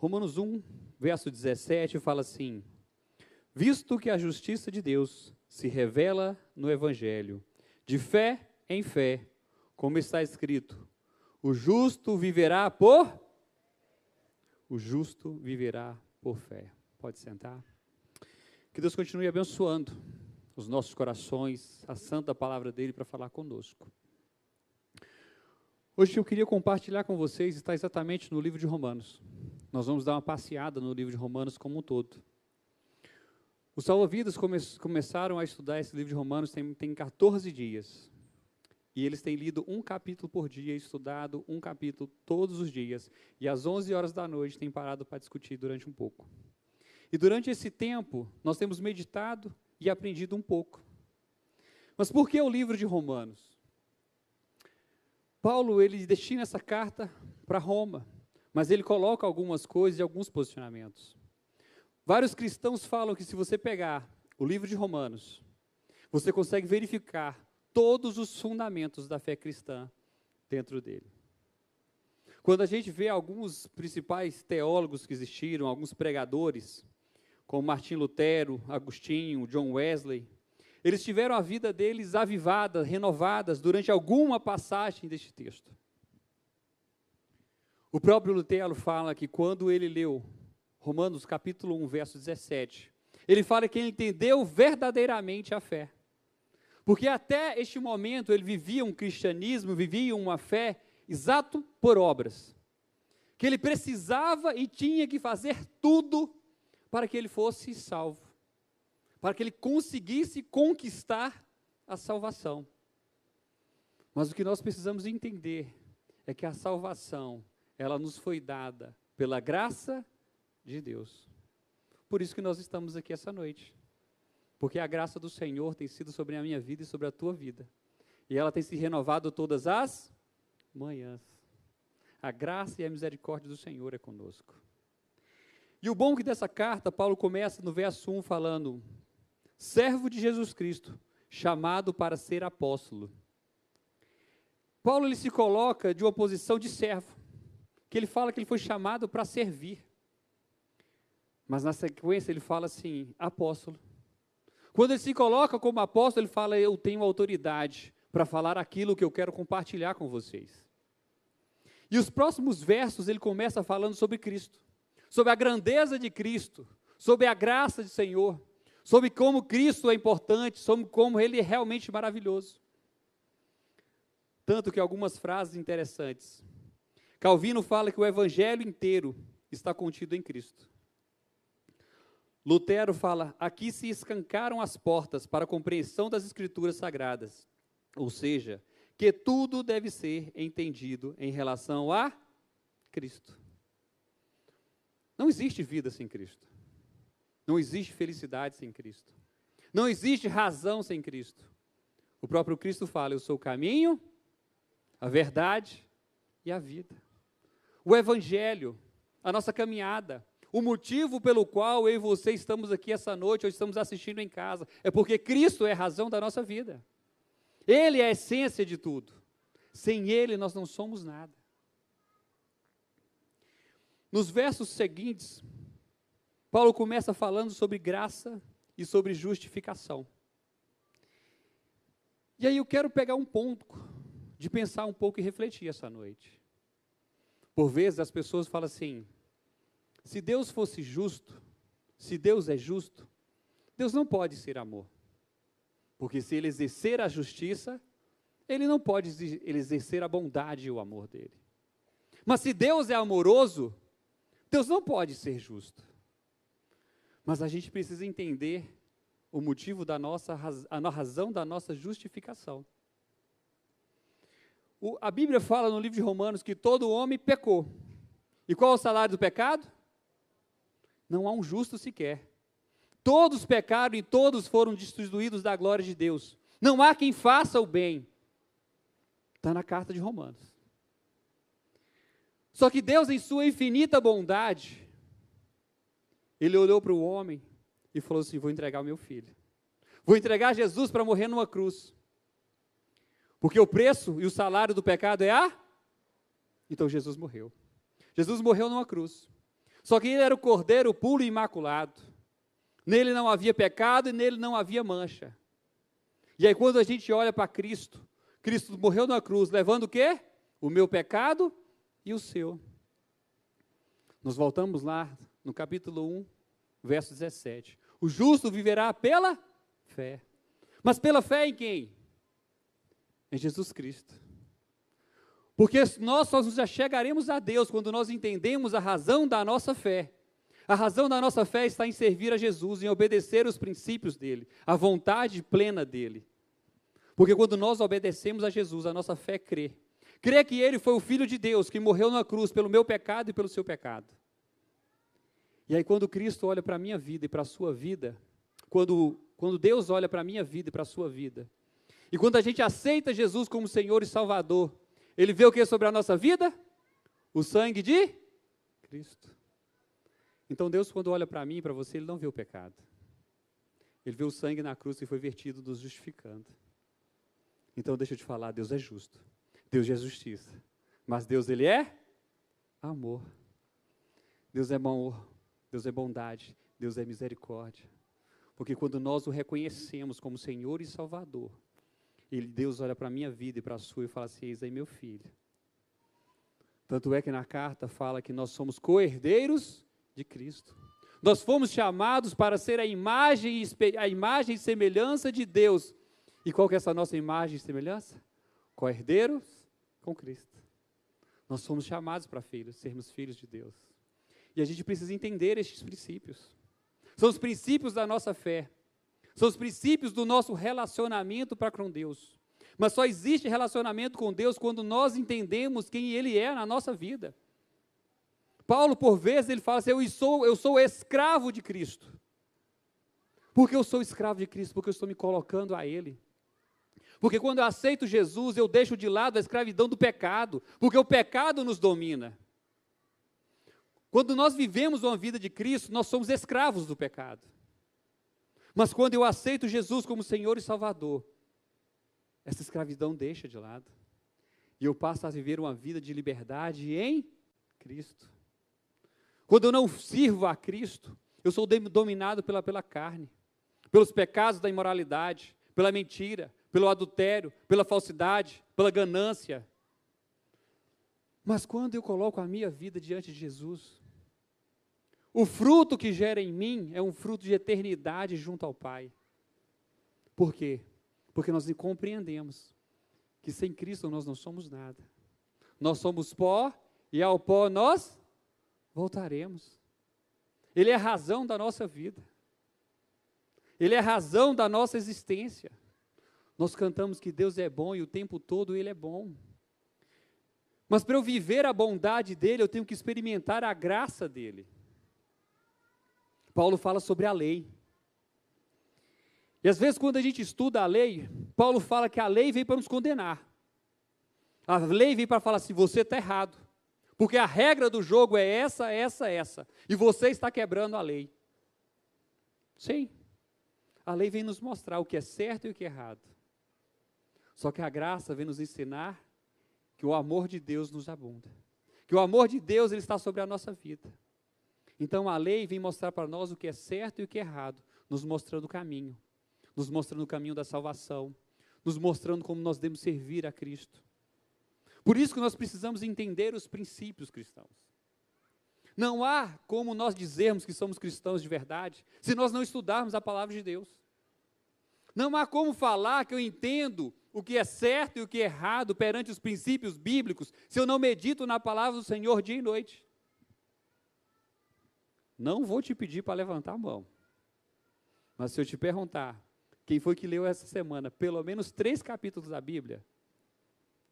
Romanos 1, verso 17 fala assim: Visto que a justiça de Deus se revela no Evangelho, de fé em fé, como está escrito: o justo viverá por. O justo viverá por fé. Pode sentar. Que Deus continue abençoando os nossos corações, a santa palavra dele para falar conosco. Hoje eu queria compartilhar com vocês, está exatamente no livro de Romanos. Nós vamos dar uma passeada no livro de Romanos como um todo. Os salva-vidas come começaram a estudar esse livro de Romanos tem, tem 14 dias. E eles têm lido um capítulo por dia, estudado um capítulo todos os dias. E às 11 horas da noite têm parado para discutir durante um pouco. E durante esse tempo, nós temos meditado e aprendido um pouco. Mas por que o livro de Romanos? Paulo, ele destina essa carta para Roma, mas ele coloca algumas coisas e alguns posicionamentos. Vários cristãos falam que se você pegar o livro de Romanos, você consegue verificar todos os fundamentos da fé cristã dentro dele. Quando a gente vê alguns principais teólogos que existiram, alguns pregadores, como Martim Lutero, Agostinho, John Wesley, eles tiveram a vida deles avivada, renovadas durante alguma passagem deste texto. O próprio Lutero fala que quando ele leu Romanos capítulo 1, verso 17, ele fala que ele entendeu verdadeiramente a fé. Porque até este momento ele vivia um cristianismo, vivia uma fé exato por obras. Que ele precisava e tinha que fazer tudo para que ele fosse salvo. Para que ele conseguisse conquistar a salvação. Mas o que nós precisamos entender é que a salvação, ela nos foi dada pela graça de Deus. Por isso que nós estamos aqui essa noite. Porque a graça do Senhor tem sido sobre a minha vida e sobre a tua vida. E ela tem se renovado todas as manhãs. A graça e a misericórdia do Senhor é conosco. E o bom que dessa carta, Paulo começa no verso 1 falando: servo de Jesus Cristo, chamado para ser apóstolo. Paulo ele se coloca de uma posição de servo, que ele fala que ele foi chamado para servir. Mas na sequência ele fala assim: apóstolo. Quando ele se coloca como apóstolo, ele fala: Eu tenho autoridade para falar aquilo que eu quero compartilhar com vocês. E os próximos versos ele começa falando sobre Cristo, sobre a grandeza de Cristo, sobre a graça do Senhor, sobre como Cristo é importante, sobre como ele é realmente maravilhoso. Tanto que algumas frases interessantes. Calvino fala que o evangelho inteiro está contido em Cristo. Lutero fala: aqui se escancaram as portas para a compreensão das Escrituras Sagradas, ou seja, que tudo deve ser entendido em relação a Cristo. Não existe vida sem Cristo. Não existe felicidade sem Cristo. Não existe razão sem Cristo. O próprio Cristo fala: Eu sou o caminho, a verdade e a vida. O Evangelho, a nossa caminhada, o motivo pelo qual eu e você estamos aqui essa noite, ou estamos assistindo em casa, é porque Cristo é a razão da nossa vida. Ele é a essência de tudo. Sem Ele nós não somos nada. Nos versos seguintes, Paulo começa falando sobre graça e sobre justificação. E aí eu quero pegar um ponto de pensar um pouco e refletir essa noite. Por vezes as pessoas falam assim: se Deus fosse justo, se Deus é justo, Deus não pode ser amor. Porque se ele exercer a justiça, ele não pode exercer a bondade e o amor dele. Mas se Deus é amoroso, Deus não pode ser justo. Mas a gente precisa entender o motivo da nossa a razão da nossa justificação. O, a Bíblia fala no livro de Romanos que todo homem pecou. E qual é o salário do pecado? não há um justo sequer. Todos pecaram e todos foram destituídos da glória de Deus. Não há quem faça o bem. Está na carta de Romanos. Só que Deus, em sua infinita bondade, Ele olhou para o homem e falou assim: Vou entregar o meu filho. Vou entregar Jesus para morrer numa cruz. Porque o preço e o salário do pecado é a. Então Jesus morreu. Jesus morreu numa cruz. Só que ele era o cordeiro puro e imaculado. Nele não havia pecado e nele não havia mancha. E aí quando a gente olha para Cristo, Cristo morreu na cruz, levando o quê? O meu pecado e o seu. Nós voltamos lá no capítulo 1, verso 17. O justo viverá pela fé. Mas pela fé em quem? Em Jesus Cristo. Porque nós só nos chegaremos a Deus quando nós entendemos a razão da nossa fé. A razão da nossa fé está em servir a Jesus, em obedecer os princípios dele, a vontade plena dele. Porque quando nós obedecemos a Jesus, a nossa fé crê. Crê que ele foi o Filho de Deus que morreu na cruz pelo meu pecado e pelo seu pecado. E aí, quando Cristo olha para a minha vida e para a sua vida, quando, quando Deus olha para a minha vida e para a sua vida, e quando a gente aceita Jesus como Senhor e Salvador, Ele vê o que sobre a nossa vida? O sangue de Cristo. Então, Deus, quando olha para mim e para você, Ele não vê o pecado. Ele vê o sangue na cruz que foi vertido, nos justificando. Então, deixa eu te falar: Deus é justo. Deus é justiça. Mas Deus, Ele é amor. Deus é amor. Deus é bondade. Deus é misericórdia. Porque quando nós o reconhecemos como Senhor e Salvador, ele, Deus olha para a minha vida e para a sua e fala assim: Eis aí meu filho. Tanto é que na carta fala que nós somos co-herdeiros de Cristo. Nós fomos chamados para ser a imagem, a imagem e semelhança de Deus. E qual que é essa nossa imagem e semelhança? Co-herdeiros com Cristo. Nós somos chamados para filhos, sermos filhos de Deus. E a gente precisa entender estes princípios. São os princípios da nossa fé. São os princípios do nosso relacionamento para com Deus. Mas só existe relacionamento com Deus quando nós entendemos quem Ele é na nossa vida. Paulo, por vezes, ele fala assim: eu sou, eu sou escravo de Cristo. Por que eu sou escravo de Cristo? Porque eu estou me colocando a Ele. Porque quando eu aceito Jesus, eu deixo de lado a escravidão do pecado, porque o pecado nos domina. Quando nós vivemos uma vida de Cristo, nós somos escravos do pecado. Mas quando eu aceito Jesus como Senhor e Salvador, essa escravidão deixa de lado. E eu passo a viver uma vida de liberdade em Cristo. Quando eu não sirvo a Cristo, eu sou dominado pela, pela carne, pelos pecados da imoralidade, pela mentira, pelo adultério, pela falsidade, pela ganância. Mas quando eu coloco a minha vida diante de Jesus, o fruto que gera em mim é um fruto de eternidade junto ao Pai. Por quê? Porque nós compreendemos que sem Cristo nós não somos nada. Nós somos pó e ao pó nós voltaremos. Ele é a razão da nossa vida. Ele é a razão da nossa existência. Nós cantamos que Deus é bom e o tempo todo Ele é bom. Mas para eu viver a bondade dele, eu tenho que experimentar a graça dele. Paulo fala sobre a lei. E às vezes, quando a gente estuda a lei, Paulo fala que a lei veio para nos condenar. A lei veio para falar assim: você está errado. Porque a regra do jogo é essa, essa, essa. E você está quebrando a lei. Sim. A lei vem nos mostrar o que é certo e o que é errado. Só que a graça vem nos ensinar que o amor de Deus nos abunda. Que o amor de Deus ele está sobre a nossa vida. Então a lei vem mostrar para nós o que é certo e o que é errado, nos mostrando o caminho, nos mostrando o caminho da salvação, nos mostrando como nós devemos servir a Cristo. Por isso que nós precisamos entender os princípios cristãos. Não há como nós dizermos que somos cristãos de verdade se nós não estudarmos a palavra de Deus. Não há como falar que eu entendo o que é certo e o que é errado perante os princípios bíblicos se eu não medito na palavra do Senhor dia e noite. Não vou te pedir para levantar a mão. Mas se eu te perguntar, quem foi que leu essa semana pelo menos três capítulos da Bíblia,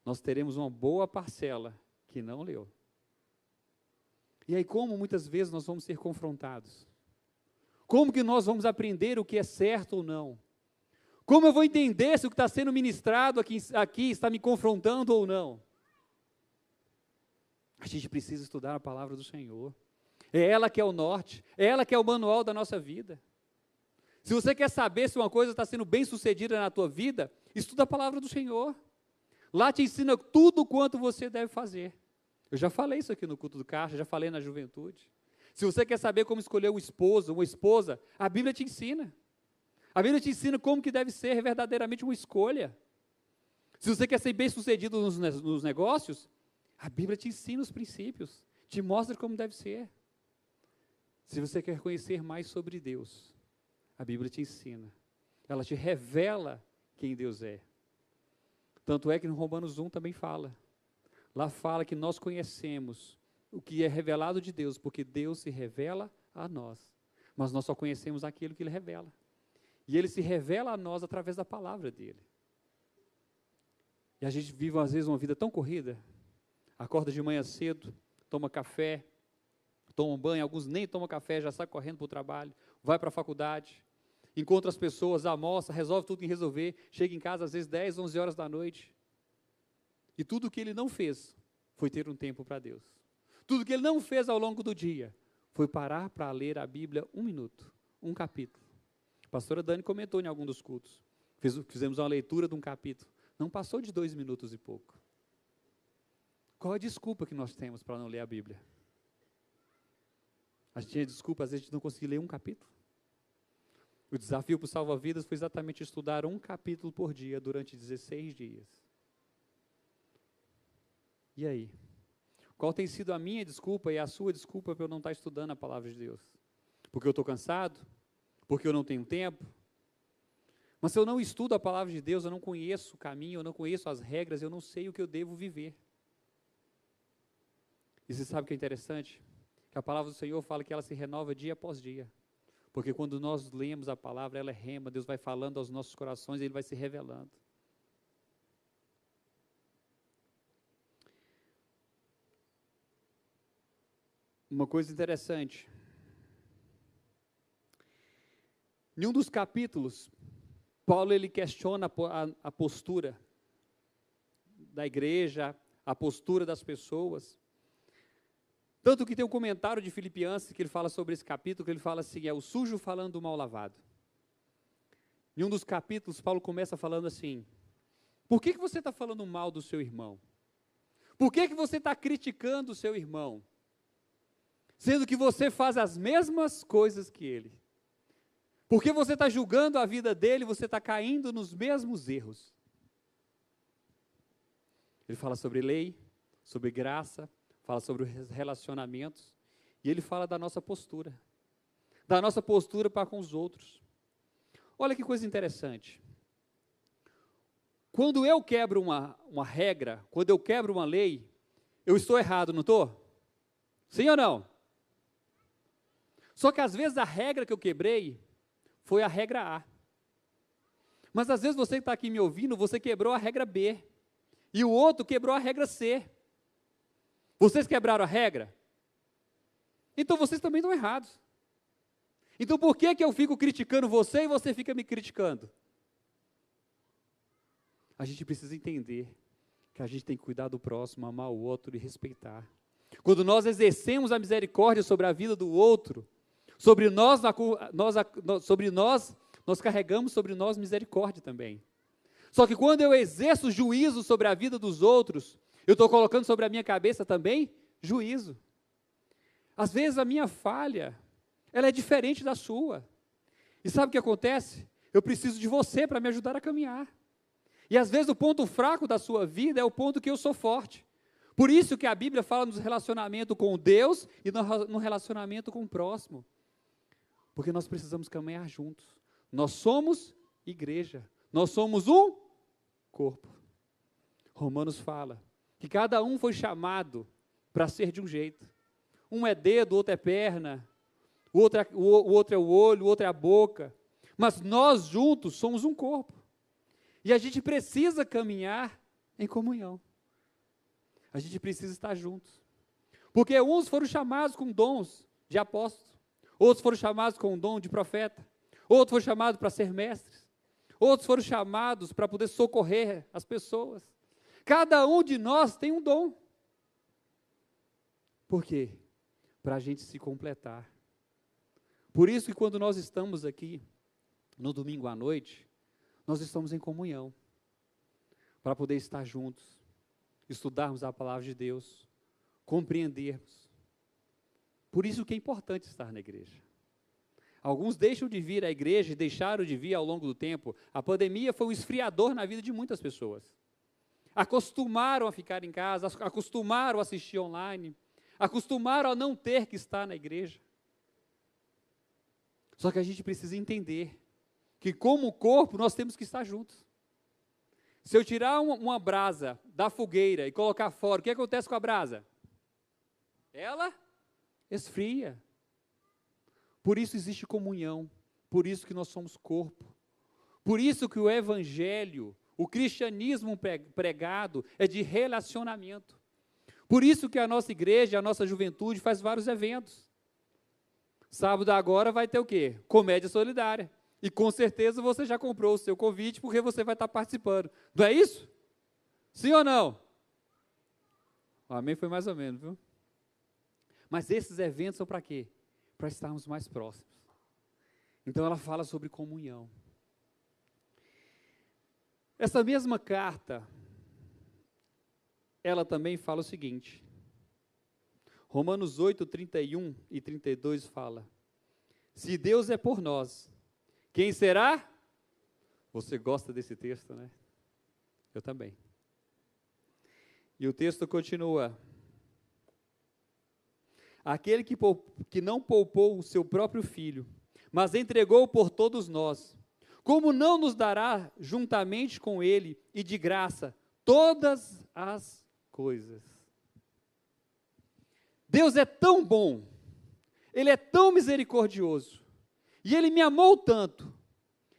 nós teremos uma boa parcela que não leu. E aí, como muitas vezes nós vamos ser confrontados? Como que nós vamos aprender o que é certo ou não? Como eu vou entender se o que está sendo ministrado aqui, aqui está me confrontando ou não? A gente precisa estudar a palavra do Senhor. É ela que é o norte, é ela que é o manual da nossa vida. Se você quer saber se uma coisa está sendo bem sucedida na tua vida, estuda a palavra do Senhor. Lá te ensina tudo quanto você deve fazer. Eu já falei isso aqui no culto do caixa, já falei na juventude. Se você quer saber como escolher um esposo, uma esposa, a Bíblia te ensina. A Bíblia te ensina como que deve ser verdadeiramente uma escolha. Se você quer ser bem-sucedido nos, nos negócios, a Bíblia te ensina os princípios, te mostra como deve ser. Se você quer conhecer mais sobre Deus, a Bíblia te ensina. Ela te revela quem Deus é. Tanto é que no Romanos 1 também fala. Lá fala que nós conhecemos o que é revelado de Deus, porque Deus se revela a nós. Mas nós só conhecemos aquilo que Ele revela. E Ele se revela a nós através da palavra dEle. E a gente vive, às vezes, uma vida tão corrida. Acorda de manhã cedo, toma café, toma um banho, alguns nem tomam café, já sai correndo para o trabalho, vai para a faculdade, encontra as pessoas, almoça, resolve tudo em resolver, chega em casa às vezes 10, 11 horas da noite. E tudo o que ele não fez foi ter um tempo para Deus. Tudo que ele não fez ao longo do dia foi parar para ler a Bíblia um minuto, um capítulo. A pastora Dani comentou em algum dos cultos. fizemos uma leitura de um capítulo. Não passou de dois minutos e pouco. Qual a desculpa que nós temos para não ler a Bíblia? A gente tinha desculpa, às vezes, de não conseguir ler um capítulo. O desafio para o Salva-Vidas foi exatamente estudar um capítulo por dia durante 16 dias. E aí? Qual tem sido a minha desculpa e a sua desculpa para eu não estar estudando a palavra de Deus? Porque eu estou cansado? Porque eu não tenho tempo? Mas se eu não estudo a palavra de Deus, eu não conheço o caminho, eu não conheço as regras, eu não sei o que eu devo viver. E você sabe o que é interessante? Que a palavra do Senhor fala que ela se renova dia após dia. Porque quando nós lemos a palavra, ela é rema, Deus vai falando aos nossos corações e Ele vai se revelando. Uma coisa interessante. Em um dos capítulos, Paulo ele questiona a, a postura da igreja, a postura das pessoas. Tanto que tem um comentário de Filipiantes que ele fala sobre esse capítulo, que ele fala assim, é o sujo falando do mal lavado. Em um dos capítulos, Paulo começa falando assim, por que, que você está falando mal do seu irmão? Por que, que você está criticando o seu irmão? Sendo que você faz as mesmas coisas que ele. Porque você está julgando a vida dele, você está caindo nos mesmos erros. Ele fala sobre lei, sobre graça, fala sobre os relacionamentos, e ele fala da nossa postura, da nossa postura para com os outros. Olha que coisa interessante. Quando eu quebro uma, uma regra, quando eu quebro uma lei, eu estou errado, não estou? Sim ou não? Só que às vezes a regra que eu quebrei foi a regra A. Mas às vezes você que está aqui me ouvindo, você quebrou a regra B. E o outro quebrou a regra C. Vocês quebraram a regra? Então vocês também estão errados. Então por que, que eu fico criticando você e você fica me criticando? A gente precisa entender que a gente tem que cuidar do próximo, amar o outro e respeitar. Quando nós exercemos a misericórdia sobre a vida do outro, sobre nós, nós, sobre nós, nós carregamos sobre nós misericórdia também. Só que quando eu exerço juízo sobre a vida dos outros, eu estou colocando sobre a minha cabeça também juízo. Às vezes a minha falha, ela é diferente da sua. E sabe o que acontece? Eu preciso de você para me ajudar a caminhar. E às vezes o ponto fraco da sua vida é o ponto que eu sou forte. Por isso que a Bíblia fala no relacionamento com Deus e no relacionamento com o próximo. Porque nós precisamos caminhar juntos. Nós somos igreja. Nós somos um corpo. Romanos fala que cada um foi chamado para ser de um jeito. Um é dedo, outro é perna, o outro é, o, o outro é o olho, o outro é a boca. Mas nós juntos somos um corpo. E a gente precisa caminhar em comunhão. A gente precisa estar juntos. Porque uns foram chamados com dons de apóstolo, outros foram chamados com o dom de profeta, outros foram chamados para ser mestres, outros foram chamados para poder socorrer as pessoas. Cada um de nós tem um dom. Por quê? Para a gente se completar. Por isso que quando nós estamos aqui, no domingo à noite, nós estamos em comunhão. Para poder estar juntos, estudarmos a palavra de Deus, compreendermos. Por isso que é importante estar na igreja. Alguns deixam de vir à igreja e deixaram de vir ao longo do tempo. A pandemia foi um esfriador na vida de muitas pessoas. Acostumaram a ficar em casa, acostumaram a assistir online, acostumaram a não ter que estar na igreja. Só que a gente precisa entender que, como corpo, nós temos que estar juntos. Se eu tirar uma, uma brasa da fogueira e colocar fora, o que acontece com a brasa? Ela esfria. Por isso existe comunhão, por isso que nós somos corpo. Por isso que o evangelho, o cristianismo pregado é de relacionamento. Por isso que a nossa igreja, a nossa juventude faz vários eventos. Sábado agora vai ter o quê? Comédia solidária. E com certeza você já comprou o seu convite porque você vai estar participando. Não é isso? Sim ou não? O amém foi mais ou menos, viu? Mas esses eventos são para quê? Para estarmos mais próximos. Então ela fala sobre comunhão. Essa mesma carta, ela também fala o seguinte: Romanos 8, 31 e 32 fala: Se Deus é por nós, quem será? Você gosta desse texto, né? Eu também. E o texto continua: Aquele que, que não poupou o seu próprio filho, mas entregou por todos nós, como não nos dará juntamente com ele e de graça todas as coisas? Deus é tão bom, Ele é tão misericordioso, e Ele me amou tanto,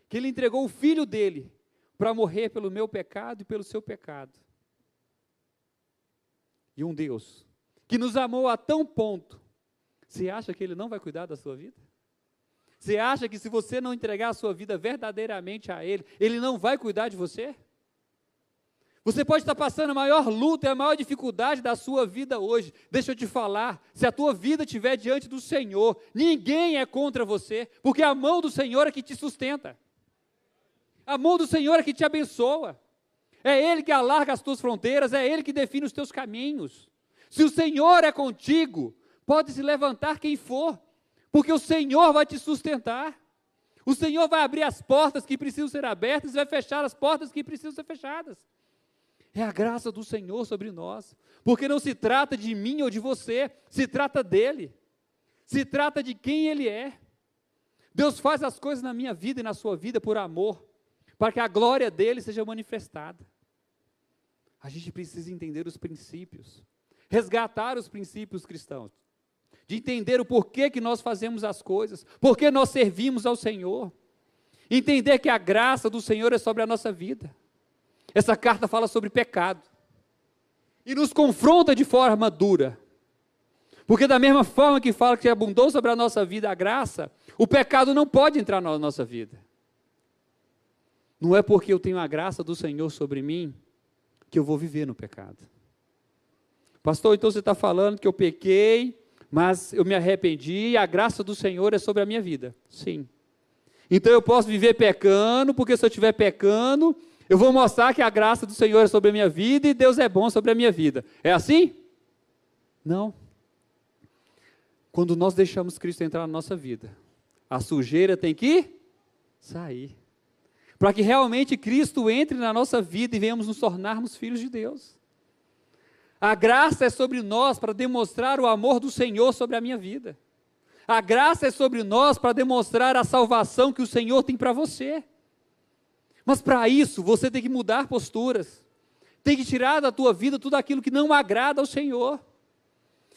que Ele entregou o filho dele para morrer pelo meu pecado e pelo seu pecado. E um Deus que nos amou a tão ponto, você acha que Ele não vai cuidar da sua vida? Você acha que se você não entregar a sua vida verdadeiramente a Ele, Ele não vai cuidar de você? Você pode estar passando a maior luta e a maior dificuldade da sua vida hoje. Deixa eu te falar, se a tua vida estiver diante do Senhor, ninguém é contra você, porque a mão do Senhor é que te sustenta. A mão do Senhor é que te abençoa. É Ele que alarga as tuas fronteiras, é Ele que define os teus caminhos. Se o Senhor é contigo, pode se levantar quem for, porque o Senhor vai te sustentar. O Senhor vai abrir as portas que precisam ser abertas e vai fechar as portas que precisam ser fechadas. É a graça do Senhor sobre nós. Porque não se trata de mim ou de você, se trata dele. Se trata de quem ele é. Deus faz as coisas na minha vida e na sua vida por amor, para que a glória dele seja manifestada. A gente precisa entender os princípios, resgatar os princípios cristãos, de entender o porquê que nós fazemos as coisas, porquê nós servimos ao Senhor. Entender que a graça do Senhor é sobre a nossa vida. Essa carta fala sobre pecado e nos confronta de forma dura. Porque, da mesma forma que fala que abundou sobre a nossa vida a graça, o pecado não pode entrar na nossa vida. Não é porque eu tenho a graça do Senhor sobre mim que eu vou viver no pecado. Pastor, então você está falando que eu pequei, mas eu me arrependi e a graça do Senhor é sobre a minha vida. Sim. Então eu posso viver pecando, porque se eu estiver pecando, eu vou mostrar que a graça do Senhor é sobre a minha vida e Deus é bom sobre a minha vida. É assim? Não. Quando nós deixamos Cristo entrar na nossa vida, a sujeira tem que sair. Para que realmente Cristo entre na nossa vida e venhamos nos tornarmos filhos de Deus. A graça é sobre nós para demonstrar o amor do Senhor sobre a minha vida. A graça é sobre nós para demonstrar a salvação que o Senhor tem para você. Mas para isso, você tem que mudar posturas. Tem que tirar da tua vida tudo aquilo que não agrada ao Senhor.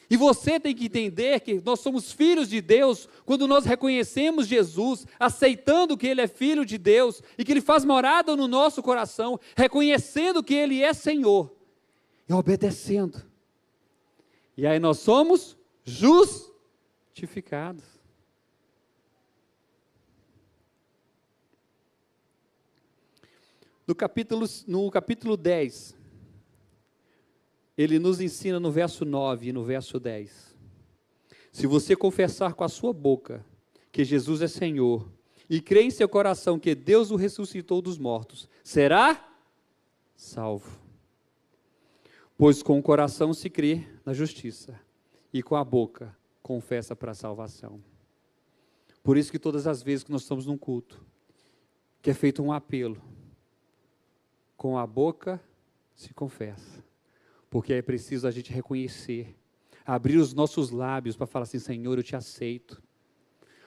E você tem que entender que nós somos filhos de Deus quando nós reconhecemos Jesus, aceitando que Ele é filho de Deus e que Ele faz morada no nosso coração, reconhecendo que Ele é Senhor e obedecendo. E aí nós somos justificados. No capítulo, no capítulo 10, ele nos ensina no verso 9 e no verso 10. Se você confessar com a sua boca que Jesus é Senhor e crer em seu coração que Deus o ressuscitou dos mortos, será salvo. Pois com o coração se crê na justiça e com a boca confessa para a salvação. Por isso que todas as vezes que nós estamos num culto, que é feito um apelo, com a boca se confessa. Porque é preciso a gente reconhecer, abrir os nossos lábios para falar assim: Senhor, eu te aceito.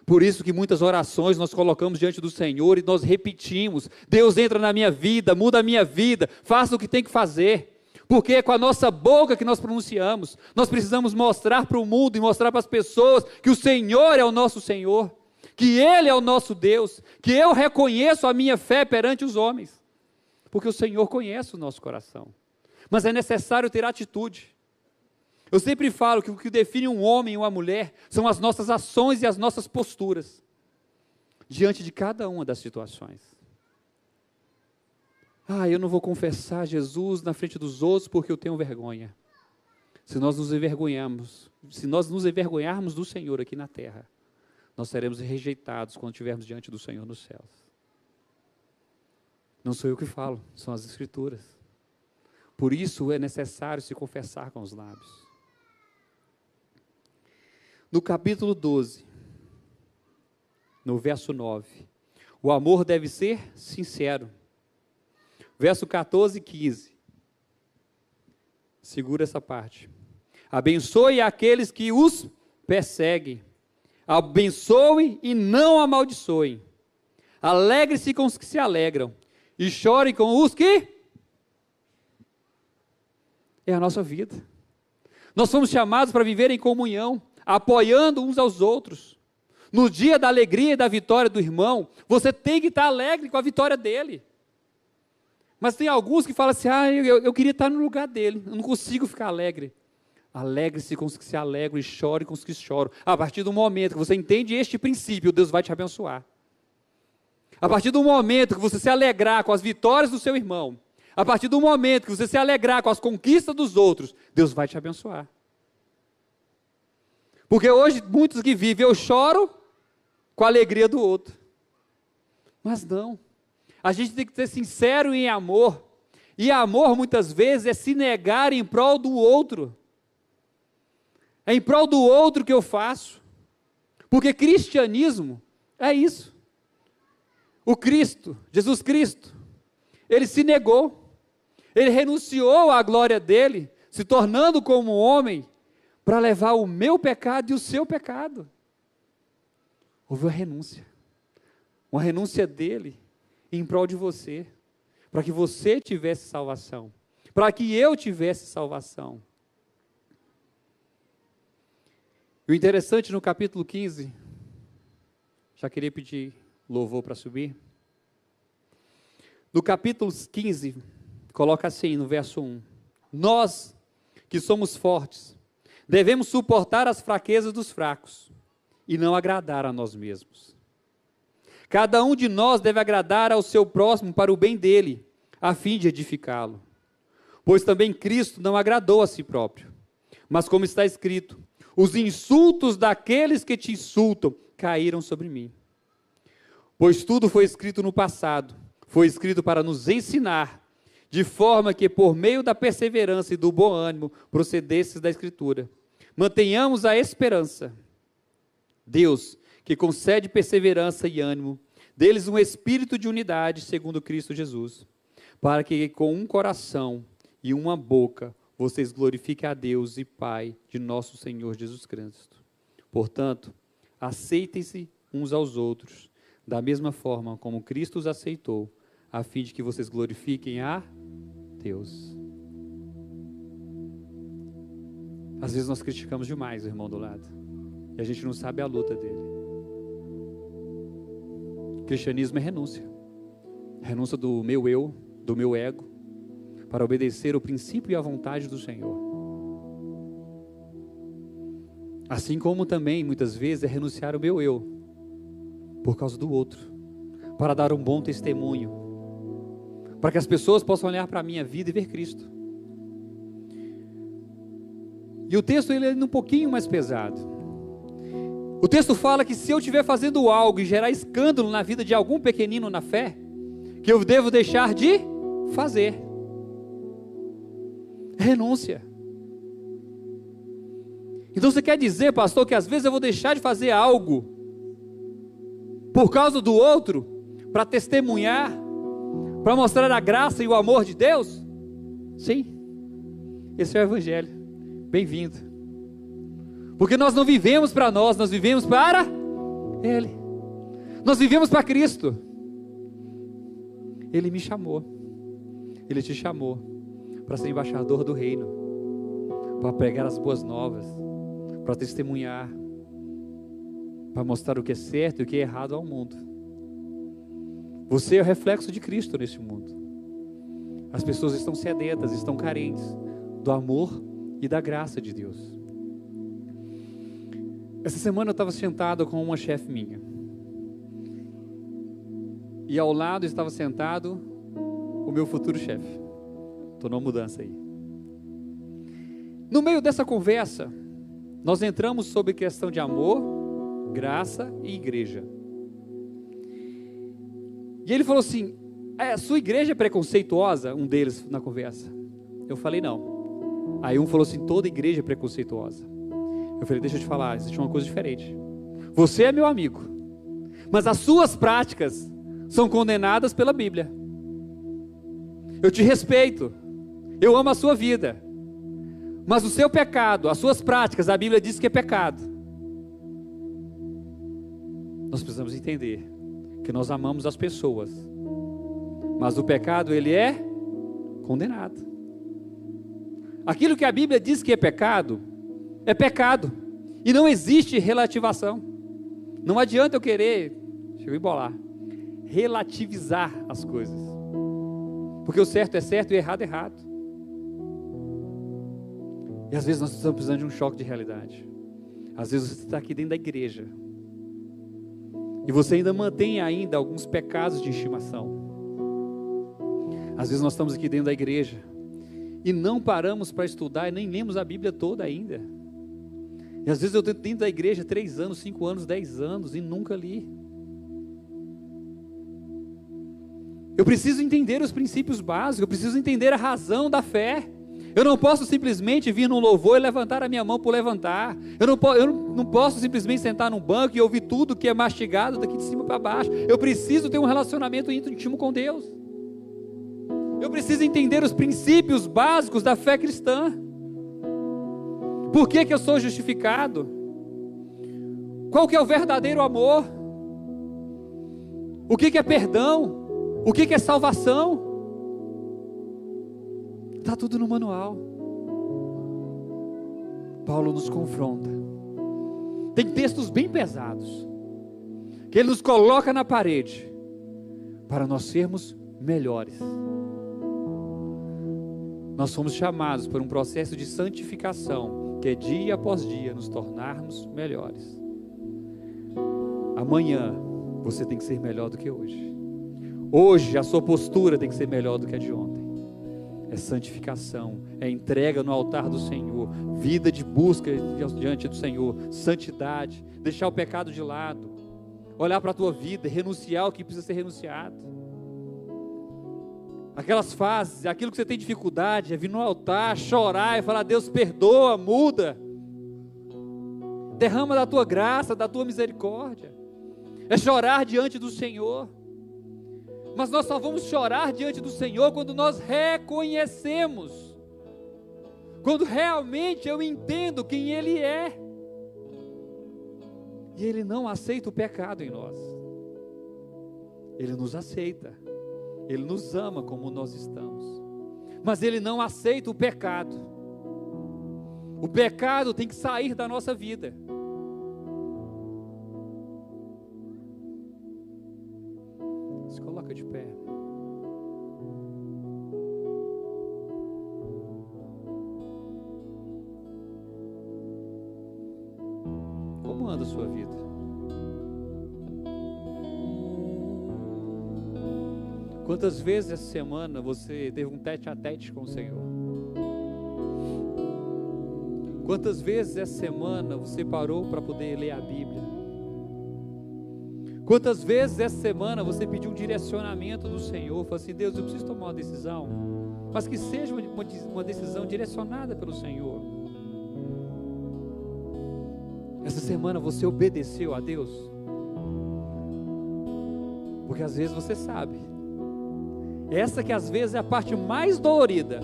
Por isso que muitas orações nós colocamos diante do Senhor e nós repetimos: Deus entra na minha vida, muda a minha vida, faça o que tem que fazer. Porque é com a nossa boca que nós pronunciamos. Nós precisamos mostrar para o mundo e mostrar para as pessoas que o Senhor é o nosso Senhor, que Ele é o nosso Deus, que eu reconheço a minha fé perante os homens. Porque o Senhor conhece o nosso coração. Mas é necessário ter atitude. Eu sempre falo que o que define um homem e uma mulher são as nossas ações e as nossas posturas diante de cada uma das situações. Ah, eu não vou confessar Jesus na frente dos outros porque eu tenho vergonha. Se nós nos envergonharmos, se nós nos envergonharmos do Senhor aqui na terra, nós seremos rejeitados quando estivermos diante do Senhor nos céus. Não sou eu que falo, são as Escrituras. Por isso é necessário se confessar com os lábios. No capítulo 12, no verso 9, o amor deve ser sincero. Verso 14 e 15. Segura essa parte. Abençoe aqueles que os perseguem. Abençoe e não amaldiçoe. Alegre-se com os que se alegram. E chore com os que. É a nossa vida. Nós somos chamados para viver em comunhão apoiando uns aos outros. No dia da alegria e da vitória do irmão, você tem que estar alegre com a vitória dele. Mas tem alguns que falam assim: ah, eu, eu queria estar no lugar dele, eu não consigo ficar alegre. Alegre-se com os que se alegram e chore com os que choram. A partir do momento que você entende este princípio, Deus vai te abençoar. A partir do momento que você se alegrar com as vitórias do seu irmão, a partir do momento que você se alegrar com as conquistas dos outros, Deus vai te abençoar. Porque hoje muitos que vivem, eu choro com a alegria do outro. Mas não. A gente tem que ser sincero em amor. E amor, muitas vezes, é se negar em prol do outro. É em prol do outro que eu faço. Porque cristianismo é isso. O Cristo, Jesus Cristo, ele se negou. Ele renunciou à glória dele, se tornando como homem para levar o meu pecado e o seu pecado. Houve uma renúncia. Uma renúncia dele em prol de você, para que você tivesse salvação, para que eu tivesse salvação. E o interessante no capítulo 15, já queria pedir louvor para subir. No capítulo 15, coloca assim no verso 1: Nós que somos fortes, Devemos suportar as fraquezas dos fracos e não agradar a nós mesmos. Cada um de nós deve agradar ao seu próximo para o bem dele, a fim de edificá-lo. Pois também Cristo não agradou a si próprio. Mas como está escrito, os insultos daqueles que te insultam caíram sobre mim. Pois tudo foi escrito no passado, foi escrito para nos ensinar, de forma que por meio da perseverança e do bom ânimo procedesses da Escritura. Mantenhamos a esperança. Deus, que concede perseverança e ânimo, deles um espírito de unidade segundo Cristo Jesus, para que com um coração e uma boca vocês glorifiquem a Deus e Pai de nosso Senhor Jesus Cristo. Portanto, aceitem-se uns aos outros, da mesma forma como Cristo os aceitou, a fim de que vocês glorifiquem a Deus. Às vezes nós criticamos demais o irmão do lado. E a gente não sabe a luta dele. Cristianismo é renúncia. Renúncia do meu eu, do meu ego, para obedecer o princípio e a vontade do Senhor. Assim como também, muitas vezes, é renunciar o meu eu, por causa do outro, para dar um bom testemunho, para que as pessoas possam olhar para a minha vida e ver Cristo. E o texto ele é um pouquinho mais pesado. O texto fala que se eu estiver fazendo algo e gerar escândalo na vida de algum pequenino na fé, que eu devo deixar de fazer. Renúncia. Então você quer dizer, pastor, que às vezes eu vou deixar de fazer algo por causa do outro, para testemunhar, para mostrar a graça e o amor de Deus? Sim, esse é o Evangelho. Bem-vindo. Porque nós não vivemos para nós, nós vivemos para Ele. Nós vivemos para Cristo. Ele me chamou, Ele te chamou para ser embaixador do Reino, para pregar as boas novas, para testemunhar, para mostrar o que é certo e o que é errado ao mundo. Você é o reflexo de Cristo neste mundo. As pessoas estão sedentas, estão carentes do amor e da graça de Deus. Essa semana eu estava sentado com uma chefe minha. E ao lado estava sentado o meu futuro chefe. Estou numa mudança aí. No meio dessa conversa, nós entramos sobre questão de amor, graça e igreja. E ele falou assim: é, a sua igreja é preconceituosa? Um deles na conversa. Eu falei: não. Aí um falou assim: toda igreja é preconceituosa. Eu falei: deixa eu te falar, existe uma coisa diferente. Você é meu amigo, mas as suas práticas são condenadas pela Bíblia. Eu te respeito, eu amo a sua vida, mas o seu pecado, as suas práticas, a Bíblia diz que é pecado. Nós precisamos entender que nós amamos as pessoas, mas o pecado ele é condenado. Aquilo que a Bíblia diz que é pecado, é pecado. E não existe relativação. Não adianta eu querer, deixa eu embolar, relativizar as coisas. Porque o certo é certo e o errado é errado. E às vezes nós estamos precisando de um choque de realidade. Às vezes você está aqui dentro da igreja. E você ainda mantém ainda alguns pecados de estimação. Às vezes nós estamos aqui dentro da igreja e não paramos para estudar e nem lemos a Bíblia toda ainda. E às vezes eu estou dentro da igreja três anos, cinco anos, dez anos e nunca li. Eu preciso entender os princípios básicos, eu preciso entender a razão da fé. Eu não posso simplesmente vir num louvor e levantar a minha mão por levantar. Eu não, eu não posso simplesmente sentar num banco e ouvir tudo que é mastigado daqui de cima para baixo. Eu preciso ter um relacionamento íntimo com Deus. Eu preciso entender os princípios básicos da fé cristã. Por que, que eu sou justificado? Qual que é o verdadeiro amor? O que, que é perdão? O que, que é salvação? Está tudo no manual. Paulo nos confronta. Tem textos bem pesados, que ele nos coloca na parede, para nós sermos melhores. Nós somos chamados por um processo de santificação, que é dia após dia nos tornarmos melhores. Amanhã você tem que ser melhor do que hoje. Hoje a sua postura tem que ser melhor do que a de ontem. É santificação, é entrega no altar do Senhor, vida de busca diante do Senhor, santidade, deixar o pecado de lado, olhar para a tua vida, renunciar o que precisa ser renunciado. Aquelas fases, aquilo que você tem dificuldade, é vir no altar, chorar e falar: Deus, perdoa, muda, derrama da tua graça, da tua misericórdia, é chorar diante do Senhor. Mas nós só vamos chorar diante do Senhor quando nós reconhecemos, quando realmente eu entendo quem Ele é. E Ele não aceita o pecado em nós, Ele nos aceita, Ele nos ama como nós estamos, mas Ele não aceita o pecado. O pecado tem que sair da nossa vida. Quantas vezes essa semana você teve um tete a tete com o Senhor? Quantas vezes essa semana você parou para poder ler a Bíblia? Quantas vezes essa semana você pediu um direcionamento do Senhor, falou assim: Deus, eu preciso tomar uma decisão, mas que seja uma, decisão direcionada pelo Senhor. Essa semana você obedeceu a Deus? Porque às vezes você sabe. Essa que às vezes é a parte mais dolorida.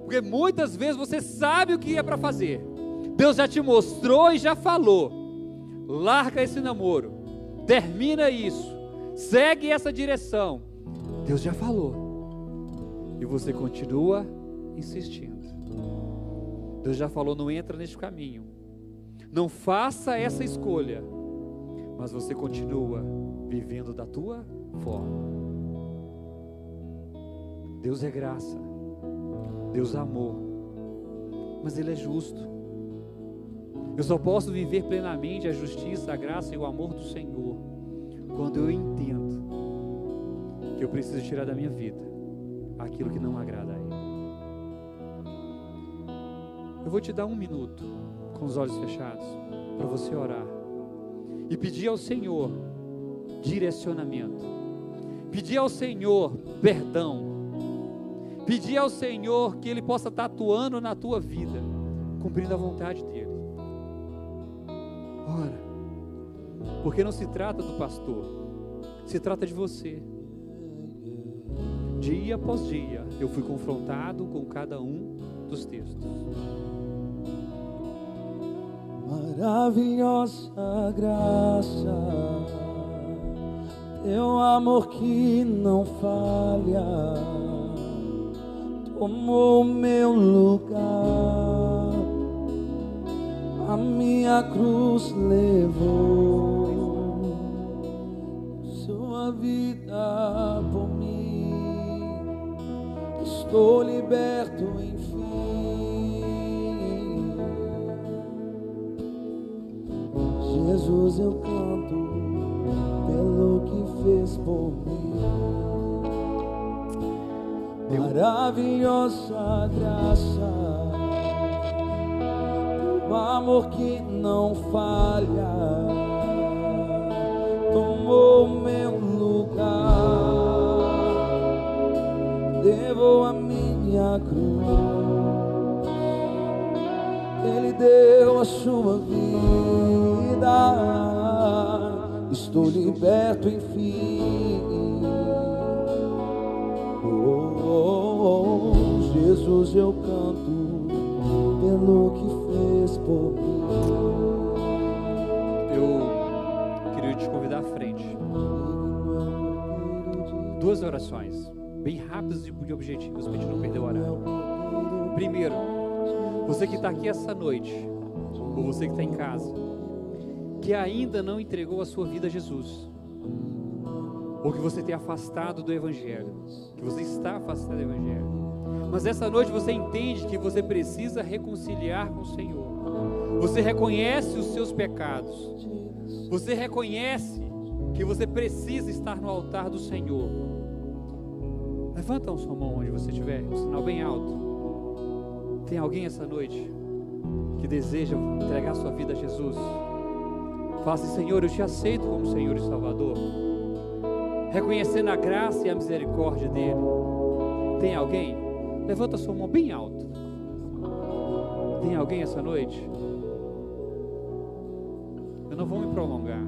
Porque muitas vezes você sabe o que é para fazer. Deus já te mostrou e já falou. Larga esse namoro. Termina isso. Segue essa direção. Deus já falou. E você continua insistindo. Deus já falou, não entra neste caminho. Não faça essa escolha. Mas você continua vivendo da tua forma. Deus é graça. Deus é amor. Mas Ele é justo. Eu só posso viver plenamente a justiça, a graça e o amor do Senhor quando eu entendo que eu preciso tirar da minha vida aquilo que não agrada a Ele. Eu vou te dar um minuto com os olhos fechados para você orar e pedir ao Senhor direcionamento, pedir ao Senhor perdão, pedir ao Senhor que Ele possa estar atuando na tua vida, cumprindo a vontade dEle. Ora, porque não se trata do pastor, se trata de você. Dia após dia, eu fui confrontado com cada um dos textos. Maravilhosa graça, teu amor que não falha, tomou meu lugar, a minha cruz levou, sua vida por mim, estou liberto enfim. Jesus eu canto pelo que fez por mim. Maravilhosa graça, o amor que não falha, tomou meu lugar, levou a minha cruz, Ele deu a sua vida, estou liberto enfim. Jesus, eu canto pelo que fez por mim. Eu queria te convidar à frente. Duas orações, bem rápidas e objetivas, para a gente não perder o horário. Primeiro, você que está aqui essa noite, ou você que está em casa, que ainda não entregou a sua vida a Jesus, ou que você tem afastado do Evangelho, que você está afastado do Evangelho, mas essa noite você entende que você precisa reconciliar com o Senhor, você reconhece os seus pecados, você reconhece que você precisa estar no altar do Senhor. Levanta a sua mão onde você estiver, um sinal bem alto. Tem alguém essa noite que deseja entregar sua vida a Jesus? Fala assim, Senhor, eu te aceito como Senhor e Salvador. Reconhecendo a graça e a misericórdia dele. Tem alguém? Levanta sua mão bem alto. Tem alguém essa noite? Eu não vou me prolongar.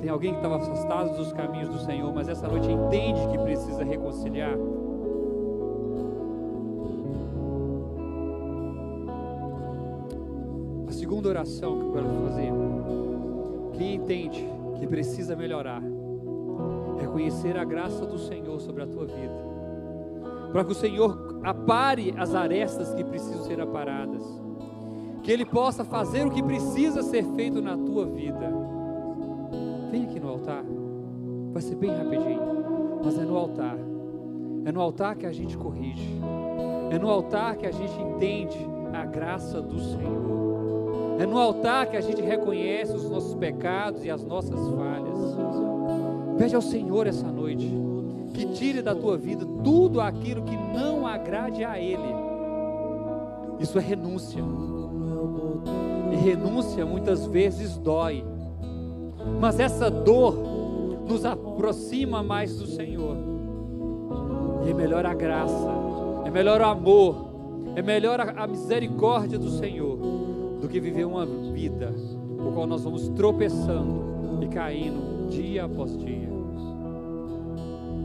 Tem alguém que estava afastado dos caminhos do Senhor, mas essa noite entende que precisa reconciliar? A segunda oração que eu quero fazer. Quem entende que precisa melhorar, reconhecer a graça do Senhor sobre a tua vida, para que o Senhor apare as arestas que precisam ser aparadas, que Ele possa fazer o que precisa ser feito na tua vida. Vem aqui no altar, vai ser bem rapidinho, mas é no altar, é no altar que a gente corrige, é no altar que a gente entende a graça do Senhor. É no altar que a gente reconhece os nossos pecados e as nossas falhas. Pede ao Senhor essa noite que tire da tua vida tudo aquilo agrade a Ele. Isso é renúncia. E renúncia muitas vezes dói. Mas essa dor nos aproxima mais do Senhor. E é melhor a graça, é melhor o amor, é melhor a, misericórdia do Senhor do que viver uma vida no qual nós vamos tropeçando e caindo dia após dia.